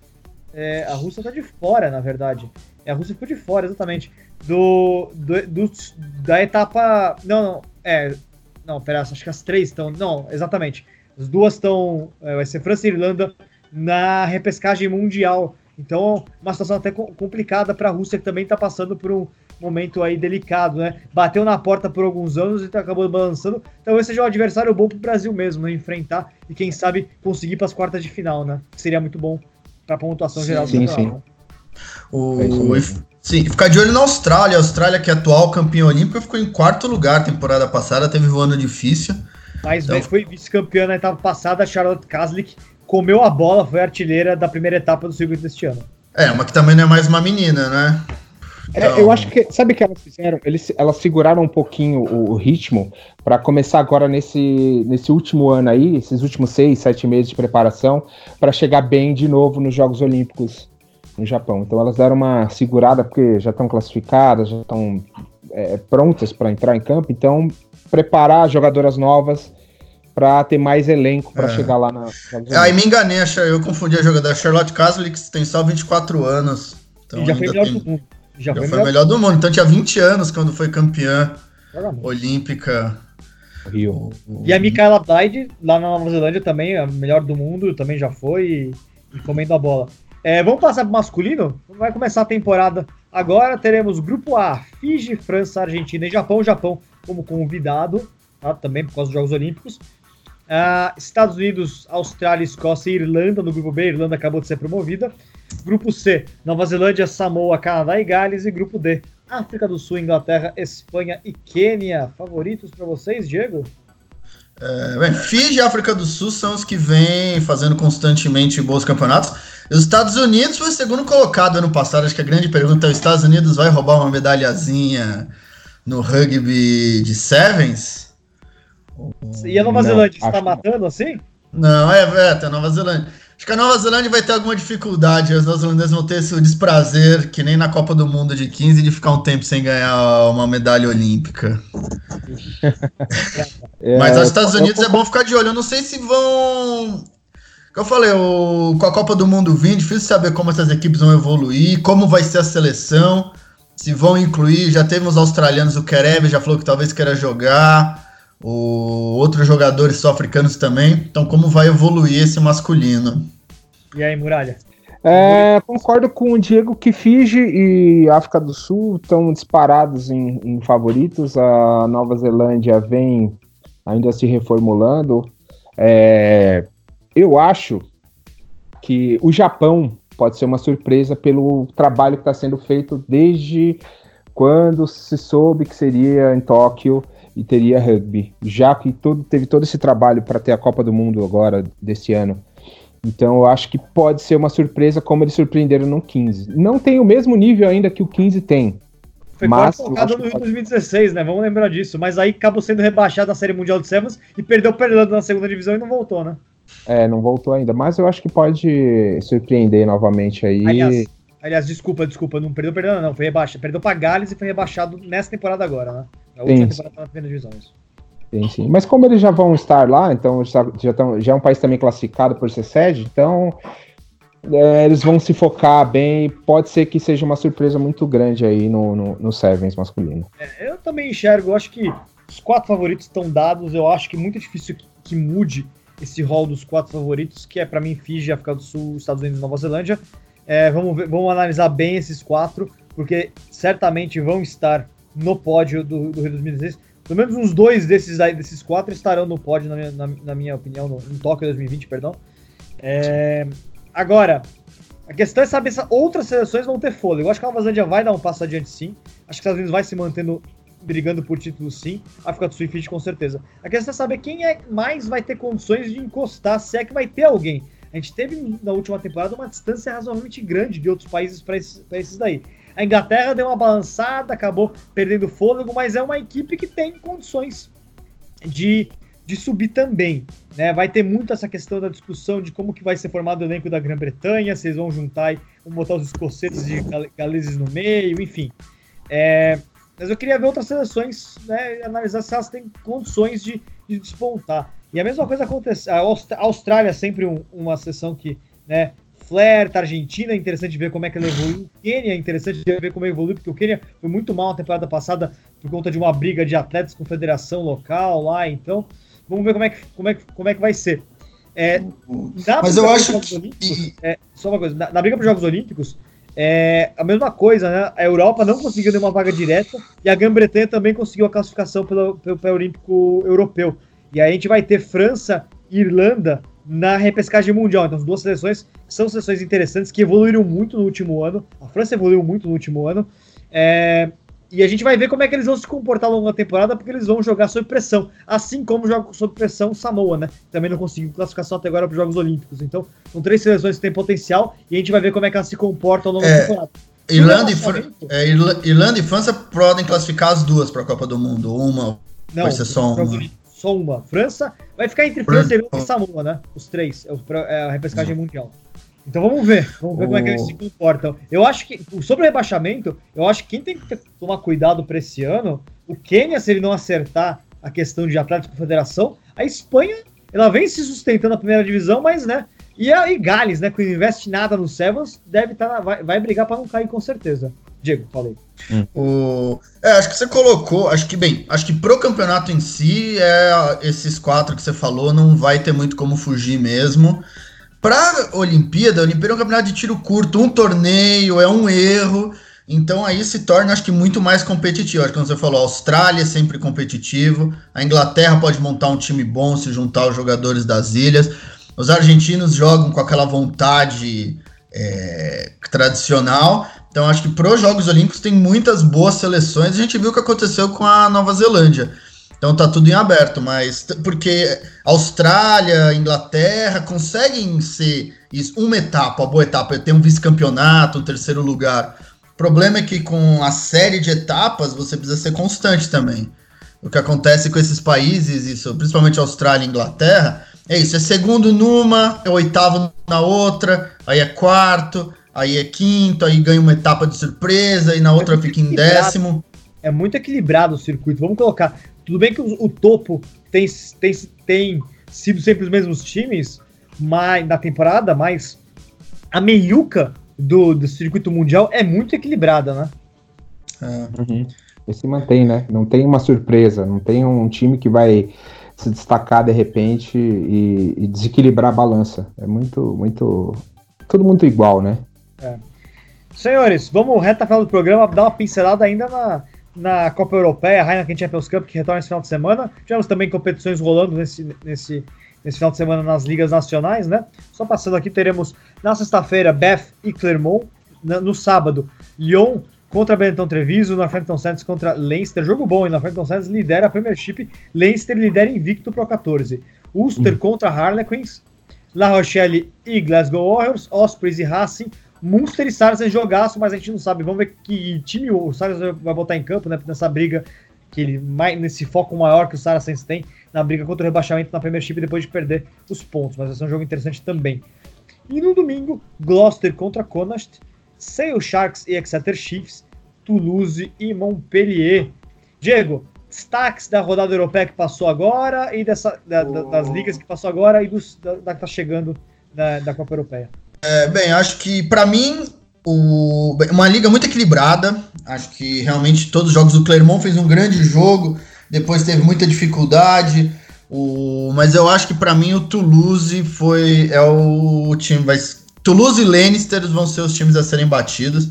é, a Rússia tá de fora, na verdade. É, a Rússia ficou de fora, exatamente do, do, do, da etapa. Não, não. É. Não, pera, acho que as três estão. Não, exatamente. As duas estão. É, vai ser França e Irlanda na repescagem mundial. Então, uma situação até complicada para a Rússia, que também está passando por um momento aí delicado, né? Bateu na porta por alguns anos e acabou balançando. Talvez seja um adversário bom para o Brasil mesmo, né? Enfrentar e quem sabe conseguir para as quartas de final, né? Seria muito bom para a pontuação sim, geral sim, do Sim, sim. O, é Sim, ficar de olho na Austrália. A Austrália, que é atual campeão olímpico, ficou em quarto lugar temporada passada, teve um ano difícil. Mas então... foi vice-campeã na etapa passada, a Charlotte Kaslik comeu a bola, foi artilheira da primeira etapa do circuito deste ano. É, uma que também não é mais uma menina, né? Então... É, eu acho que, sabe o que elas fizeram? Eles, elas seguraram um pouquinho o, o ritmo para começar agora nesse, nesse último ano aí, esses últimos seis, sete meses de preparação, para chegar bem de novo nos Jogos Olímpicos no Japão. Então elas deram uma segurada porque já estão classificadas, já estão é, prontas para entrar em campo, então preparar jogadoras novas para ter mais elenco para é. chegar lá na. na Aí me enganei, eu confundi a jogadora Charlotte que tem só 24 anos. Então já foi melhor tem... do mundo. Já, já foi, foi melhor do mundo. Então tinha 20 anos quando foi campeã olímpica. Rio. E a Micaela Blyde, lá na Nova Zelândia também, a melhor do mundo, também já foi e, e comendo a bola. É, vamos passar para o masculino? Vai começar a temporada agora. Teremos Grupo A, Fiji, França, Argentina e Japão. Japão como convidado, tá? também por causa dos Jogos Olímpicos. Uh, Estados Unidos, Austrália, Escócia e Irlanda no grupo B. Irlanda acabou de ser promovida. Grupo C, Nova Zelândia, Samoa, Canadá e Gales. E grupo D, África do Sul, Inglaterra, Espanha e Quênia. Favoritos para vocês, Diego? É, bem, Fiji e África do Sul são os que vêm fazendo constantemente bons campeonatos. Os Estados Unidos foi o segundo colocado ano passado. Acho que a grande pergunta é: os Estados Unidos vai roubar uma medalhazinha no rugby de Sevens? E a Nova Zelândia está matando assim? Não, é, é, a Nova Zelândia. Acho que a Nova Zelândia vai ter alguma dificuldade. Os neozelandeses vão ter esse desprazer, que nem na Copa do Mundo de 15, de ficar um tempo sem ganhar uma medalha olímpica. é, Mas os Estados Unidos é bom ficar de olho. Eu não sei se vão. Eu falei, o... com a Copa do Mundo vindo, difícil saber como essas equipes vão evoluir, como vai ser a seleção, se vão incluir. Já teve os australianos, o Kerev já falou que talvez queira jogar o, outros jogadores sul-africanos também. Então, como vai evoluir esse masculino? E aí, Muralha? É, concordo com o Diego que Fiji e África do Sul estão disparados em, em, favoritos. A Nova Zelândia vem ainda se reformulando. É, eu acho que o Japão pode ser uma surpresa pelo trabalho que está sendo feito desde quando se soube que seria em Tóquio e teria rugby, já que todo, teve todo esse trabalho para ter a Copa do Mundo agora, desse ano. Então eu acho que pode ser uma surpresa como eles surpreenderam no 15. Não tem o mesmo nível ainda que o 15 tem. Foi mas, colocado no Rio pode... 2016, né? Vamos lembrar disso. Mas aí acabou sendo rebaixado na Série Mundial de Sevens e perdeu perdendo na segunda divisão e não voltou, né? É, não voltou ainda. Mas eu acho que pode surpreender novamente aí. Aliás, aliás desculpa, desculpa, não perdeu perdendo, não. Foi rebaixado. Perdeu para Gales e foi rebaixado nessa temporada agora, né? A última sim. temporada tá na primeira divisão, isso. Sim, sim. Mas como eles já vão estar lá, então já, já, tão, já é um país também classificado por ser sede, então é, eles vão se focar bem. Pode ser que seja uma surpresa muito grande aí no, no, no Sevens masculino. É, eu também enxergo, eu acho que os quatro favoritos estão dados. Eu acho que é muito difícil que, que mude esse rol dos quatro favoritos, que é para mim Fiji, África do Sul, Estados Unidos e Nova Zelândia. É, vamos, ver, vamos analisar bem esses quatro, porque certamente vão estar no pódio do, do Rio 2016. Pelo menos uns dois desses, aí, desses quatro estarão no pódio, na minha, na, na minha opinião, no, no Tóquio 2020, perdão. É, agora, a questão é saber se outras seleções vão ter fôlego. Eu acho que a Nova Zelândia vai dar um passo adiante sim. Acho que os Estados Unidos vai se mantendo brigando por título sim. A África do Sul e Fiji com certeza. A questão é saber quem é mais vai ter condições de encostar, se é que vai ter alguém. A gente teve na última temporada uma distância razoavelmente grande de outros países para esses, esses daí. A Inglaterra deu uma balançada, acabou perdendo fôlego, mas é uma equipe que tem condições de, de subir também. Né? Vai ter muito essa questão da discussão de como que vai ser formado o elenco da Grã-Bretanha, eles vão juntar e botar os escoceses e galeses no meio, enfim. É, mas eu queria ver outras seleções, né, analisar se elas têm condições de, de despontar. E a mesma coisa acontece. A Austrália é sempre um, uma seleção que né, flerta, Argentina, é interessante ver como é que ela evolui. Quênia é interessante ver como evolui, porque o Quênia foi muito mal na temporada passada por conta de uma briga de atletas com federação local lá, então vamos ver como é que, como é que, como é que vai ser. É, Mas eu acho que... É, só uma coisa, na, na briga para os Jogos Olímpicos, é a mesma coisa, né? A Europa não conseguiu nenhuma vaga direta e a Grã-Bretanha também conseguiu a classificação pelo, pelo, pelo Olímpico Europeu. E aí a gente vai ter França e Irlanda na repescagem mundial. Então, as duas seleções são seleções interessantes que evoluíram muito no último ano. A França evoluiu muito no último ano. É, e a gente vai ver como é que eles vão se comportar ao longo da temporada, porque eles vão jogar sob pressão. Assim como joga sob pressão Samoa, né? Também não conseguiu classificação até agora para os Jogos Olímpicos. Então, são três seleções que têm potencial e a gente vai ver como é que elas se comportam ao longo é, da temporada. Irlanda e, é, Irlanda e França podem classificar as duas para a Copa do Mundo. Uma não, vai ser só uma só uma. França vai ficar entre França, e Samoa, né? Os três. É, é a repescagem mundial. Então vamos ver, vamos ver como é que eles se comportam. Eu acho que, sobre o rebaixamento, eu acho que quem tem que tomar cuidado para esse ano, o Quênia, se ele não acertar a questão de Atlético Federação, a Espanha, ela vem se sustentando na primeira divisão, mas, né, e aí Gales, né, que não investe nada no Sevens, deve estar, tá vai, vai brigar para não cair com certeza. Diego, falei. Hum. O... É, acho que você colocou, acho que bem, acho que pro campeonato em si, é, esses quatro que você falou não vai ter muito como fugir mesmo. Pra Olimpíada, a Olimpíada é um campeonato de tiro curto, um torneio, é um erro. Então aí se torna, acho que, muito mais competitivo. Acho que como você falou, a Austrália é sempre competitivo, a Inglaterra pode montar um time bom se juntar os jogadores das ilhas. Os argentinos jogam com aquela vontade é, tradicional. Então acho que para os Jogos Olímpicos tem muitas boas seleções. A gente viu o que aconteceu com a Nova Zelândia. Então tá tudo em aberto, mas porque Austrália, Inglaterra conseguem ser uma etapa, uma boa etapa, ter um vice-campeonato, um terceiro lugar. O problema é que com a série de etapas você precisa ser constante também. O que acontece com esses países, isso, principalmente Austrália e Inglaterra, é isso, é segundo numa, é oitavo na outra, aí é quarto, aí é quinto, aí ganha uma etapa de surpresa, e na outra é fica em décimo. É muito equilibrado o circuito. Vamos colocar tudo bem que o, o topo tem, tem, tem sido sempre os mesmos times mas, na temporada, mas a meiuca do, do circuito mundial é muito equilibrada, né? É. Uhum. E se mantém, né? Não tem uma surpresa, não tem um time que vai se destacar de repente e, e desequilibrar a balança. É muito, muito. Tudo muito igual, né? É. Senhores, vamos reta final do programa, dar uma pincelada ainda na, na Copa Europeia, a Heineken Champions Cup, que retorna esse final de semana. Tivemos também competições rolando nesse, nesse, nesse final de semana nas ligas nacionais, né? Só passando aqui, teremos na sexta-feira Beth e Clermont. No sábado, Lyon contra Benetton Treviso, Northampton Saints contra Leinster. Jogo bom, e Northampton Saints lidera a Premiership, Leinster lidera invicto Pro 14. Ulster uhum. contra Harlequins, La Rochelle e Glasgow Warriors, Ospreys e Racing, Munster e Saracens jogaço, mas a gente não sabe. Vamos ver que time o Saracens vai botar em campo né, nessa briga, que ele mais, nesse foco maior que o Saracens tem na briga contra o rebaixamento na Premiership depois de perder os pontos. Mas vai ser um jogo interessante também. E no domingo, Gloucester contra Connacht, Sale Sharks e Exeter Chiefs, Toulouse e Montpellier. Diego, destaques da rodada europeia que passou agora e dessa, da, oh. das ligas que passou agora e dos, da, da que está chegando da, da Copa Europeia. É, bem, acho que para mim o, uma liga muito equilibrada. Acho que realmente todos os jogos do Clermont fez um grande jogo. Depois teve muita dificuldade. O, mas eu acho que para mim o Toulouse foi é o time vai Toulouse e Lannister vão ser os times a serem batidos.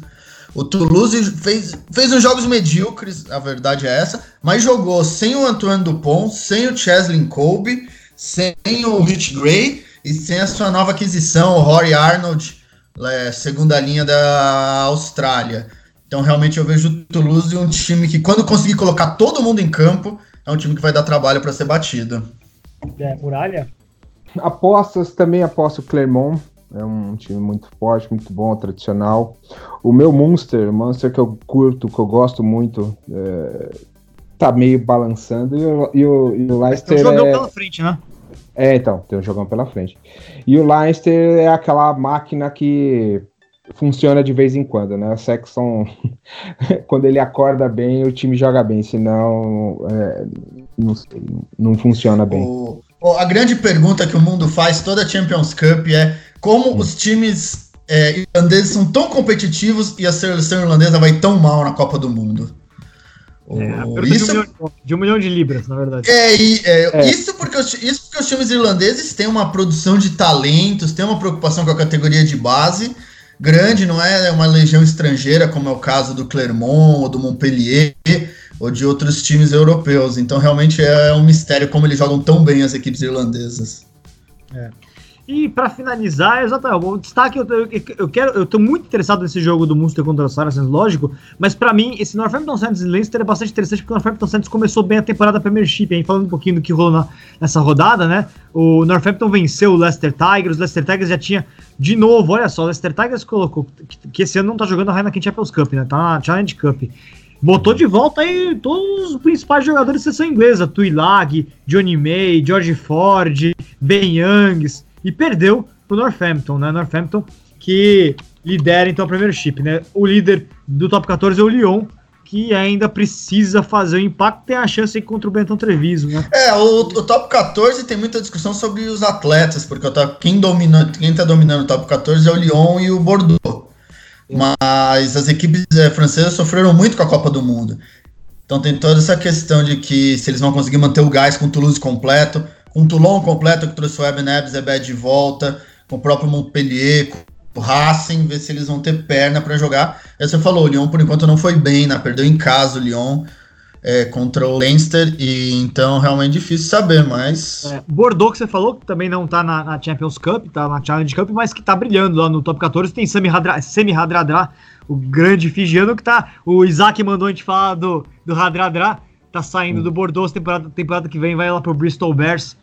O Toulouse fez, fez uns jogos medíocres, a verdade é essa, mas jogou sem o Antoine Dupont, sem o Cheslin Colby, sem o Rich Gray e sem a sua nova aquisição, o Rory Arnold, é, segunda linha da Austrália. Então, realmente, eu vejo o Toulouse um time que, quando conseguir colocar todo mundo em campo, é um time que vai dar trabalho para ser batido. É, muralha? Apostas, também aposto o Clermont. É um time muito forte, muito bom, tradicional. O meu Munster, o Munster que eu curto, que eu gosto muito, é, tá meio balançando. E o, e o, e o Leicester. Então, jogou é... pela frente, né? É, então, tem um jogão pela frente. E o Leicester é aquela máquina que funciona de vez em quando, né? O Sexton, quando ele acorda bem, o time joga bem, senão é, não, não funciona bem. O, a grande pergunta que o mundo faz toda a Champions Cup é como hum. os times é, irlandeses são tão competitivos e a seleção irlandesa vai tão mal na Copa do Mundo. É, isso, de um, milhão, de, um milhão, de libras, na verdade. É, é, é. Isso, porque os, isso porque os times irlandeses têm uma produção de talentos, têm uma preocupação com a categoria de base grande, não é uma legião estrangeira, como é o caso do Clermont ou do Montpellier ou de outros times europeus. Então, realmente é um mistério como eles jogam tão bem as equipes irlandesas. É. E para finalizar, exatamente, o destaque, eu, eu, eu, quero, eu tô muito interessado nesse jogo do Munster contra o Saracens, lógico, mas para mim, esse Northampton Saints e Leicester é bastante interessante porque o Northampton Saints começou bem a temporada Premiership, hein, falando um pouquinho do que rolou na, nessa rodada, né, o Northampton venceu o Leicester Tigers, o Leicester Tigers já tinha, de novo, olha só, o Leicester Tigers colocou, que, que esse ano não tá jogando a Heineken Champions Cup, né, tá na Challenge Cup, botou de volta aí todos os principais jogadores da seleção inglesa, Tuilag, Johnny May, George Ford, Ben Youngs, e perdeu pro Northampton, né? Northampton que lidera então a Premiership, né? O líder do top 14 é o Lyon, que ainda precisa fazer o impacto, tem a chance contra o Benton Treviso, né? É, o, o, top 14 tem muita discussão sobre os atletas, porque quem, domina, quem tá dominando o top 14 é o Lyon e o Bordeaux. Mas as equipes é, francesas sofreram muito com a Copa do Mundo. Então tem toda essa questão de que se eles vão conseguir manter o gás com o Toulouse completo, o Toulon completo, que trouxe o Neves e de volta, com o próprio Montpellier, com o Racing, ver se eles vão ter perna para jogar. Aí você falou, o Lyon por enquanto não foi bem, né? Perdeu em casa o Lyon é, contra o Leinster, e então realmente difícil saber, mas. É, Bordeaux, que você falou, que também não tá na, na, Champions Cup, tá na Challenge Cup, mas que tá brilhando lá no top 14. Tem Semi Hadra, Semi Hadradra, o grande figiano que tá. O Isaac mandou a gente falar do, do Hadradra, tá saindo do Bordeaux temporada, temporada que vem, vai lá pro Bristol Bears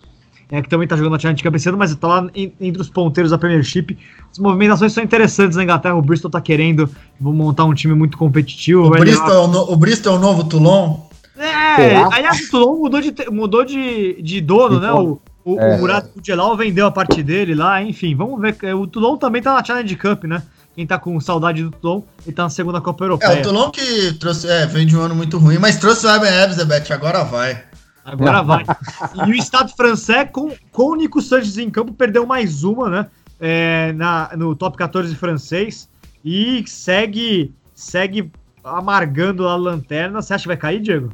é, que também está jogando na Challenge Cup esse ano, mas está lá em, entre os ponteiros da Premiership. As movimentações são interessantes na Inglaterra. O Bristol está querendo montar um time muito competitivo. O, Bristol, é o, no, o Bristol é o novo Toulon? É, aliás, o Toulon mudou de, mudou de, de dono, né? O, o, é. o Murat Kujelal vendeu a parte dele lá, enfim, vamos ver. O Toulon também tá na Challenge Cup, né? Quem tá com saudade do Toulon, ele tá na segunda Copa Europeia. É, o Toulon que trouxe, é, veio de um ano muito ruim, mas trouxe o Eben Ebsebet, agora vai. Agora vai. E o Estado francês, com, com o Nico Sanches em campo, perdeu mais uma, né? É, na, no top 14 francês. E segue, segue amargando a lanterna. Você acha que vai cair, Diego?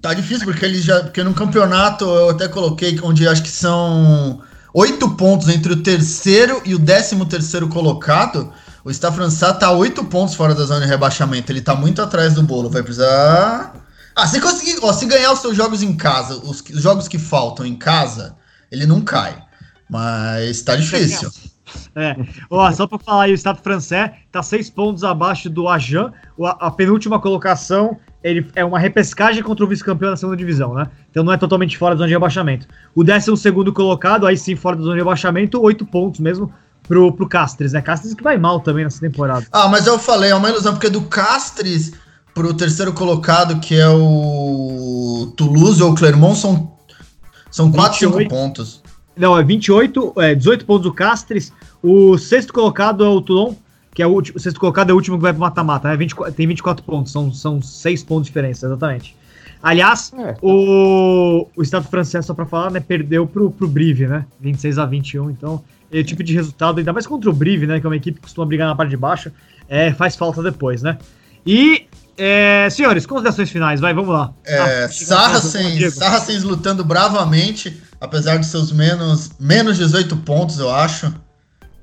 Tá difícil, porque ele já. Porque no campeonato eu até coloquei onde acho que são oito pontos entre o terceiro e o décimo terceiro colocado. O Stade francês tá oito pontos fora da zona de rebaixamento. Ele tá muito atrás do bolo. Vai precisar ah, se conseguir, ó, se ganhar os seus jogos em casa, os, os jogos que faltam em casa, ele não cai. Mas tá difícil. É, ó, só para falar aí, o Estado francês tá seis pontos abaixo do Ajan. A, a, penúltima colocação ele é uma repescagem contra o vice-campeão da segunda divisão, né? Então não é totalmente fora da zona de rebaixamento. O décimo segundo colocado, aí sim fora da zona de rebaixamento, oito pontos mesmo pro, pro Castres, né? Castres que vai mal também nessa temporada. Ah, mas eu falei, é uma ilusão, porque do Castres pro terceiro colocado, que é o Toulouse ou Clermont, são, são 4, 5 pontos. Não, é 28, é 18 pontos o Castres. O sexto colocado é o Toulon, que é o, último, o sexto colocado é o último que vai pro mata-mata, né? 24, tem 24 pontos, são, são 6 pontos de diferença, exatamente. Aliás, é. o, o Estado francês, só para falar, né, perdeu pro, pro Brive, né? 26 a 21, então, esse tipo de resultado, ainda mais contra o Brive, né, que é uma equipe que costuma brigar na parte de baixo, é, faz falta depois, né? E é, senhores, considerações finais, vai, vamos lá. É, ah, Saracens, Saracens lutando bravamente, apesar de seus menos, menos 18 pontos, eu acho.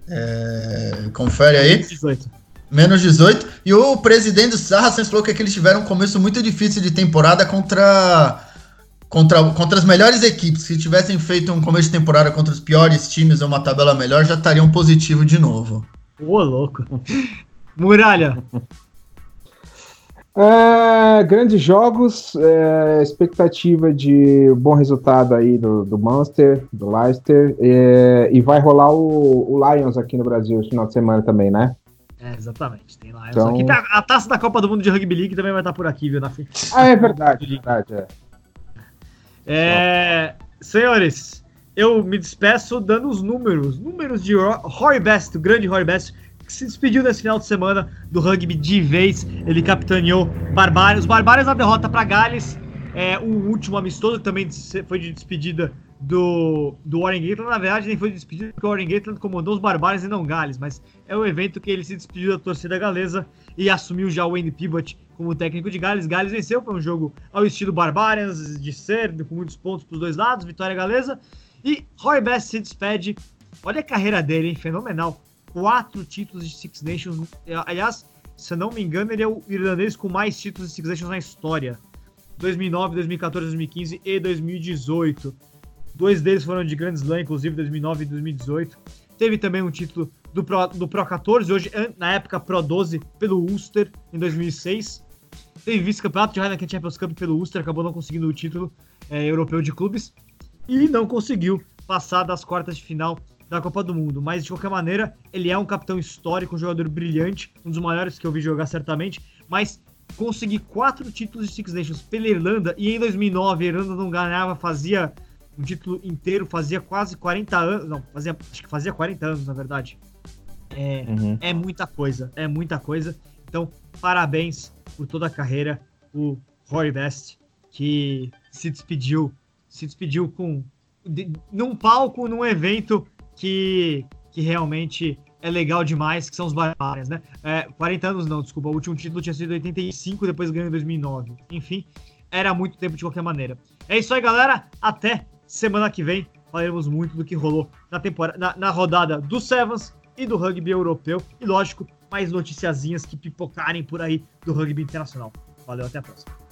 É, confere aí. Menos 18. Menos 18. E o presidente do Saracens falou que, eles tiveram um começo muito difícil de temporada contra, contra, contra as melhores equipes. Se tivessem feito um começo de temporada contra os piores times ou uma tabela melhor, já estariam positivo de novo. Ô, louco. Muralha. É, grandes jogos, é, expectativa de bom resultado aí do, do Munster, do Leicester, é, e vai rolar o, o, Lions aqui no Brasil esse final de semana também, né? É, exatamente, tem Lions então... aqui. Tá, a taça da Copa do Mundo de Rugby League também vai estar por aqui, viu? Na... Ah, é verdade, verdade, é. é. Senhores, eu me despeço dando os números, números de Roy Best, o grande Roy Best, que se despediu nesse final de semana do rugby de vez. Ele capitaneou Barbários. Barbários na derrota para Gales. É, o último amistoso também foi de despedida do, do Warren Gatland. Na verdade, nem foi de despedida porque o Warren Gatland comandou os Barbários e não Gales. Mas é o evento que ele se despediu da torcida galesa e assumiu já o Wayne Pivot como técnico de Gales. Gales venceu, foi um jogo ao estilo Barbarians, de ser, com muitos pontos para os dois lados, vitória galesa. E Roy Best se despede. Olha a carreira dele, hein? Fenomenal quatro títulos de Six Nations. Aliás, se não me engano, ele é o irlandês com mais títulos de Six Nations na história. 2009, 2014, 2015 e 2018. Dois deles foram de Grand Slam, inclusive 2009 e 2018. Teve também um título do Pro, do Pro 14, hoje na época Pro 12, pelo Ulster, em 2006. Teve vice-campeonato de Heineken Champions Cup pelo Ulster, acabou não conseguindo o título é, europeu de clubes. E não conseguiu passar das quartas de final da Copa do Mundo. Mas, de qualquer maneira, ele é um capitão histórico, um jogador brilhante, um dos maiores que eu vi jogar certamente. Mas conseguir quatro títulos de Six Nations pela Irlanda, e em 2009 a Irlanda não ganhava, fazia um título inteiro, fazia quase 40 anos, não, fazia, acho que fazia 40 anos, na verdade. É, uhum. é muita coisa, é muita coisa. Então, parabéns por toda a carreira, o Roy Best, que se despediu, se despediu com de, num palco, num evento que, que realmente é legal demais, que são os Barbarians, né? É, 40 anos não, desculpa, o último título tinha sido em 85, depois ganhou em 2009. Enfim, era muito tempo de qualquer maneira. É isso aí, galera. Até semana que vem. Falaremos muito do que rolou na, temporada, na, na rodada do Sevens e do rugby europeu. E lógico, mais noticiazinhas que pipocarem por aí do rugby internacional. Valeu, até a próxima.